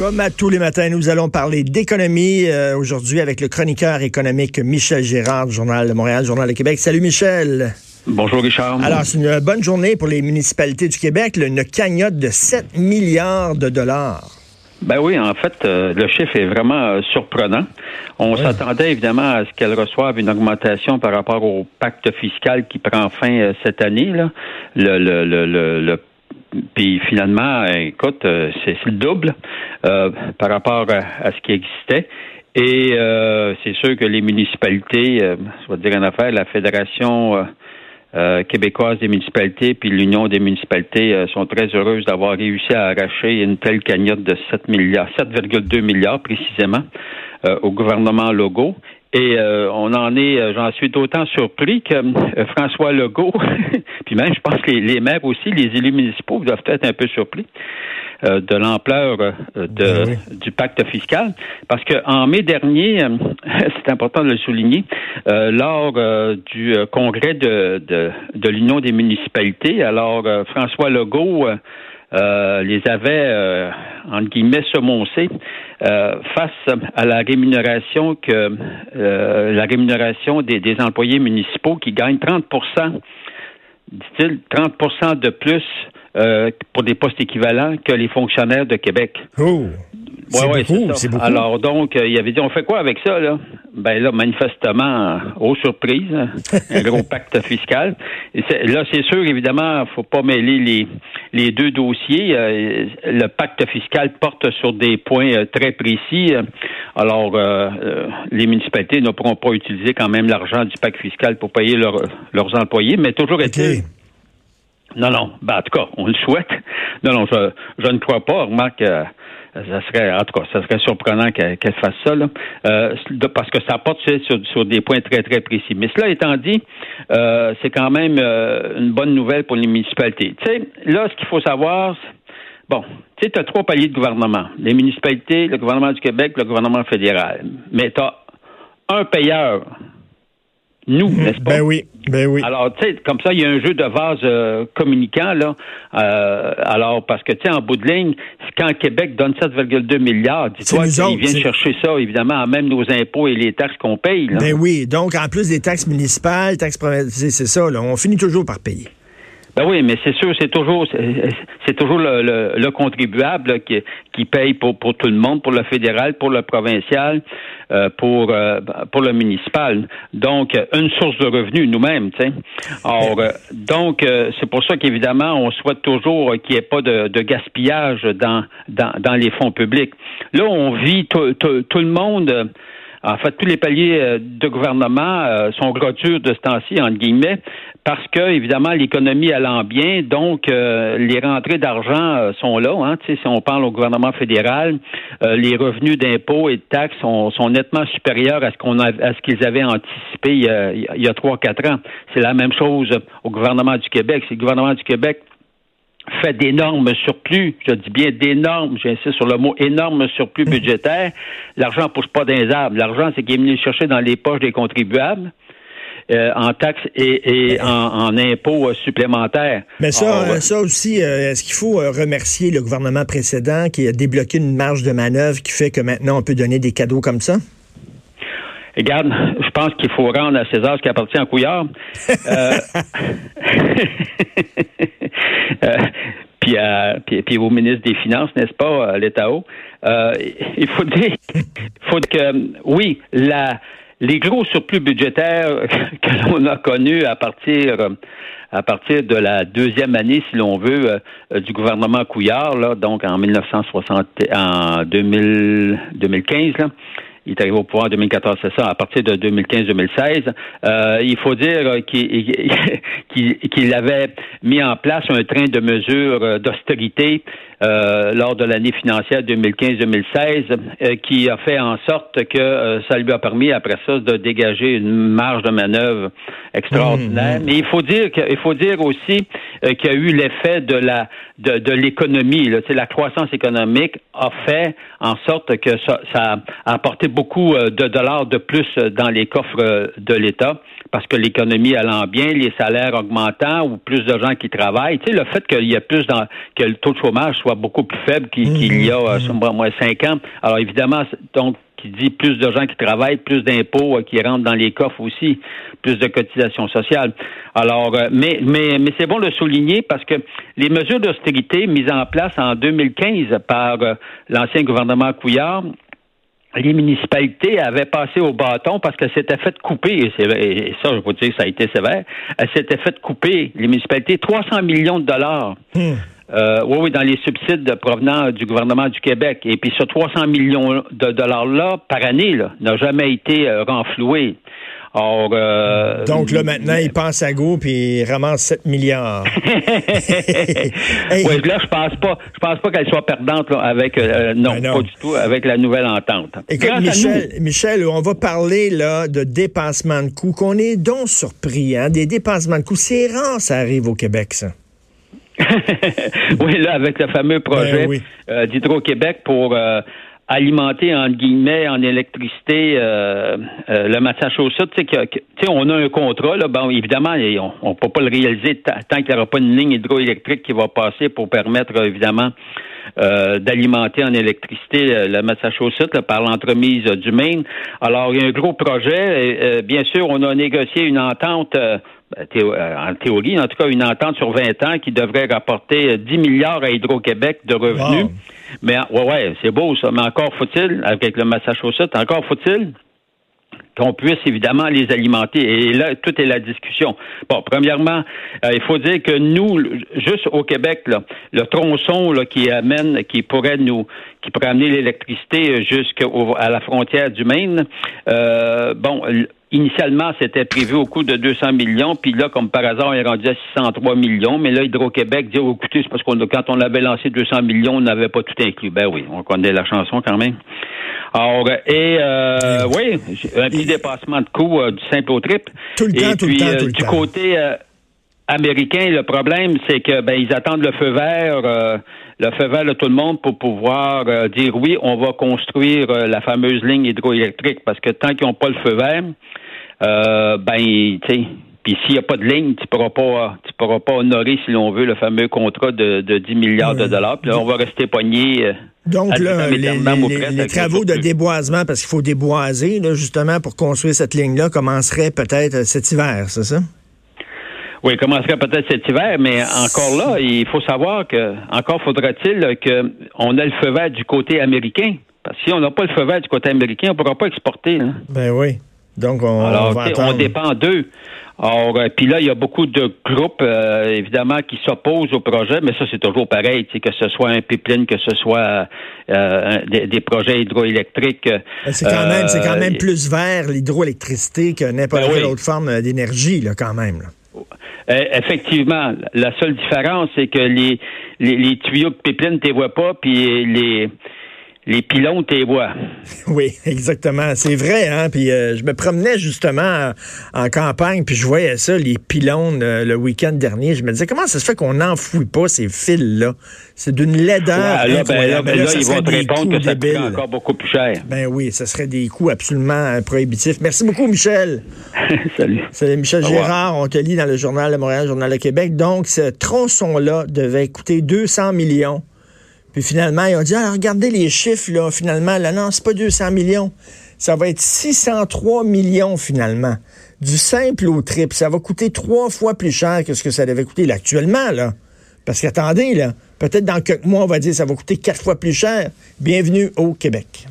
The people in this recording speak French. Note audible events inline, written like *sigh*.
Comme à tous les matins, nous allons parler d'économie euh, aujourd'hui avec le chroniqueur économique Michel Gérard, Journal de Montréal, Journal de Québec. Salut Michel. Bonjour Richard. Alors, c'est une bonne journée pour les municipalités du Québec, une cagnotte de 7 milliards de dollars. Ben oui, en fait, euh, le chiffre est vraiment euh, surprenant. On s'attendait évidemment à ce qu'elles reçoivent une augmentation par rapport au pacte fiscal qui prend fin cette année. Là. Le, le, le, le puis finalement, écoute, euh, c'est le double euh, par rapport à, ce qui existait. Et euh, c'est sûr que les municipalités, je vais dire en affaire, la Fédération québécoise des municipalités puis l'Union des municipalités sont très heureuses d'avoir réussi à arracher une telle cagnotte de 7 milliards, 7,2 milliards précisément au gouvernement Legault. Et euh, on en est, euh, j'en suis d'autant surpris que euh, François Legault, *laughs* puis même je pense que les, maires aussi, les élus municipaux doivent être un peu surpris de l'ampleur de, ben du pacte fiscal, parce que en mai dernier, *laughs* c'est important de le souligner, lors du congrès de, de, de l'Union des municipalités, alors François Legault euh, les avait, euh, entre guillemets, semoncés euh, face à la rémunération que euh, la rémunération des, des, employés municipaux qui gagnent 30 dit-il, 30 de plus pour des postes équivalents que les fonctionnaires de Québec. Oh. Ouais, c'est beaucoup. Alors donc, il avait dit, on fait quoi avec ça là? Ben là, manifestement, aux surprises, *laughs* un gros pacte fiscal. là, c'est sûr, évidemment, faut pas mêler les les deux dossiers. Euh, le pacte fiscal porte sur des points euh, très précis. Alors, euh, les municipalités ne pourront pas utiliser quand même l'argent du pacte fiscal pour payer leurs employés, mais toujours est-il. Non, non. Ben, en tout cas, on le souhaite. Non, non, je, je ne crois pas. Remarque, ça serait, en tout cas, ça serait surprenant qu'elle fasse ça, là, euh, parce que ça porte sur, sur, des points très, très précis. Mais cela étant dit, euh, c'est quand même euh, une bonne nouvelle pour les municipalités. Tu sais, là, ce qu'il faut savoir, bon, tu sais, tu as trois paliers de gouvernement. Les municipalités, le gouvernement du Québec, le gouvernement fédéral. Mais tu as un payeur nous, mhm. n'est-ce pas? Ben oui, ben oui. Alors, tu sais, comme ça, il y a un jeu de vase euh, communicant, là. Euh, alors, parce que, tu sais, en bout de ligne, quand Québec donne 7,2 milliards, dis-toi qu'ils viennent chercher ça, évidemment, à même nos impôts et les taxes qu'on paye, là. Ben oui, donc, en plus des taxes municipales, taxes provinciales, c'est ça, là, on finit toujours par payer. Ben oui, mais c'est sûr, c'est toujours c'est toujours le, contribuable qui, qui paye pour, pour tout le monde, pour le fédéral, pour le provincial, euh, pour euh, pour le municipal. Donc une source de revenus nous-mêmes, tu sais. Euh, donc c'est pour ça qu'évidemment on souhaite toujours qu'il n'y ait pas de, de gaspillage dans, dans dans les fonds publics. Là, on vit tout, tout le monde en fait, tous les paliers euh, de gouvernement euh, sont gros de ce temps-ci, entre guillemets, parce que, évidemment, l'économie allant bien, donc euh, les rentrées d'argent sont là. Hein, si on parle au gouvernement fédéral, les revenus d'impôts et de taxes sont, nettement supérieurs à ce qu'on à ce qu'ils avaient anticipé il y a trois, quatre ans. C'est la même chose au gouvernement du Québec. C'est le gouvernement du Québec fait d'énormes surplus, je dis bien d'énormes, j'insiste sur le mot énormes surplus *laughs* budgétaires. L'argent ne pousse pas dans les arbres. L'argent, c'est qui est venu chercher dans les poches des contribuables. Euh, en taxes et, en, impôts euh, supplémentaires. Mais ça, euh, ça aussi, est-ce qu'il faut remercier le gouvernement précédent qui a débloqué une marge de manœuvre qui fait que maintenant on peut donner des cadeaux comme ça? Regarde, je pense qu'il faut rendre à César ce qui appartient à Couillard. *laughs* Euh, puis, à, puis, au ministre des Finances, n'est-ce pas, l'État haut. Euh, il faut dire, faut que, oui, la, les gros surplus budgétaires *laughs* que l'on a connus à partir à partir de la deuxième année, si l'on veut, euh, du gouvernement Couillard, là, donc en 1960, en 2000, 2015, là, il est arrivé au pouvoir en 2014, c'est ça, à partir de 2015-2016. Euh, il faut dire *laughs* qu'il avait mis en place un train de mesures d'austérité euh, lors de l'année financière 2015-2016 euh, qui a fait en sorte que euh, ça lui a permis après ça de dégager une marge de manœuvre extraordinaire. Mmh, mmh. Mais il faut dire qu'il faut dire aussi qu'il y a eu l'effet de la de, de l'économie. La croissance économique a fait en sorte que ça, ça a apporté beaucoup de dollars de plus dans les coffres de l'État parce que l'économie allant bien, les salaires augmentant ou plus de gens qui travaillent. Tu sais, le fait qu'il y a plus dans, que le taux de chômage soit beaucoup plus faible qu'il y a, mmh. moins cinq ans. Alors évidemment, donc qui dit plus de gens qui travaillent, plus d'impôts euh, qui rentrent dans les coffres aussi, plus de cotisations sociales. Alors, euh, mais, mais, mais c'est bon de souligner parce que les mesures d'austérité mises en place en 2015 par euh, l'ancien gouvernement Couillard, les municipalités avaient passé au bâton parce qu'elles s'étaient fait couper, et, ça, je vous dire, ça a été sévère, elles s'étaient fait couper, les municipalités, 300 millions de dollars. Hmm. Euh, oui, oui, dans les subsides provenant du gouvernement du Québec. Et puis ce 300 millions de dollars-là, par année, n'a jamais été euh, renfloué. Or, euh, Donc là, maintenant, il pense à go puis il ramasse 7 milliards. *laughs* Oui, là, je pense pas. Je pense pas qu'elle soit perdante avec non, ben non, pas du tout avec la nouvelle entente. Écoute, Michel, Michel, on va parler là de dépassement de coûts, qu'on est donc surpris, hein, des dépassements de coûts. C'est rare, ça arrive au Québec, ça. *laughs* oui, là, avec le fameux projet ben euh, d'Hydro-Québec pour euh, alimenter, en guillemets, en électricité euh, le Massachusetts. Tu sais, on a un contrat, là, bon, évidemment, on ne peut pas le réaliser tant qu'il n'y aura pas une ligne hydroélectrique qui va passer pour permettre, évidemment, d'alimenter en électricité le Massachusetts par l'entremise du Maine. Alors, il y a un gros projet. bien sûr, on a négocié une entente ben, euh, en théorie, en tout cas, une entente sur 20 ans qui devrait rapporter 10 milliards à Hydro-Québec de revenus. Mais, ouais, ouais, c'est beau, ça. Mais encore faut-il, avec le Massachusetts, encore faut-il qu'on puisse évidemment les alimenter. Et là, tout est la discussion. Bon, premièrement, euh, il faut dire que nous, juste au Québec, là, le tronçon là, qui amène, qui pourrait nous, qui pourrait amener l'électricité jusqu'à la frontière du Maine, euh, bon, Initialement, c'était prévu au coût de 200 millions, puis là, comme par hasard, on est rendu à 603 millions. Mais là, Hydro-Québec dit, oh, écoutez, c'est parce qu'on quand on avait lancé 200 millions, on n'avait pas tout inclus. Ben oui, on connaît la chanson quand même. Alors, et euh, oui, un petit dépassement de coût euh, du simple au trip. Tout le temps, et tout puis, le temps, euh, du côté américain, le problème, c'est que ben ils attendent le feu vert, le feu vert de tout le monde pour pouvoir dire oui, on va construire la fameuse ligne hydroélectrique, parce que tant qu'ils n'ont pas le feu vert, euh, ben, tu sais, puis s'il n'y a pas de ligne, tu ne pourras pas, tu pourras pas honorer, si l'on veut, le fameux contrat de, de 10 milliards de dollars. Puis là, on va rester pogné. Euh, Donc là, les, travaux de déboisement, parce qu'il faut déboiser, là, justement, pour construire cette ligne-là, commenceraient peut-être cet hiver, c'est ça? Oui, commencerait peut-être cet hiver, mais encore là, il faut savoir que encore faudra-t-il qu'on ait le feu vert du côté américain. Parce que si on n'a pas le feu vert du côté américain, on ne pourra pas exporter. Ben oui. Donc, on, Alors, on, dépend d'eux. Alors, euh, puis là, il y a beaucoup de groupes, euh, évidemment, qui s'opposent au projet, mais ça, c'est toujours pareil, que ce soit un pipeline, que ce soit euh, des, projets hydroélectriques. Ben, c'est quand, même, c'est quand même plus vert, l'hydroélectricité, que n'importe ben quelle autre forme d'énergie, là, quand même. Effectivement. La seule différence, c'est que les, les, les tuyaux de pipeline, tu les vois pas, puis les les pylônes tes voix. *laughs* Oui, exactement. C'est vrai, hein. Puis euh, je me promenais justement en, campagne, puis je voyais ça, les pylônes, euh, le week-end dernier. Je me disais, comment ça se fait qu'on n'enfouit pas ces fils-là? C'est d'une laideur. là, ben, ben ils vont te répondre que ça coûte encore beaucoup plus cher. Ben oui, ça serait des coûts absolument euh, prohibitifs. Merci beaucoup, Michel. *laughs* Salut. C'est Michel Gérard. On te lit dans le Journal de Montréal, Journal de Québec. Donc, ce tronçon-là devait coûter 200 millions puis finalement, ils ont dit, ah, regardez les chiffres, là, finalement, là, non, c'est pas 200 millions. Ça va être 603 millions, finalement. Du simple au triple. Ça va coûter trois fois plus cher que ce que ça devait coûter actuellement, là. Parce qu'attendez, là, peut-être dans quelques mois, on va dire ça va coûter quatre fois plus cher. Bienvenue au Québec.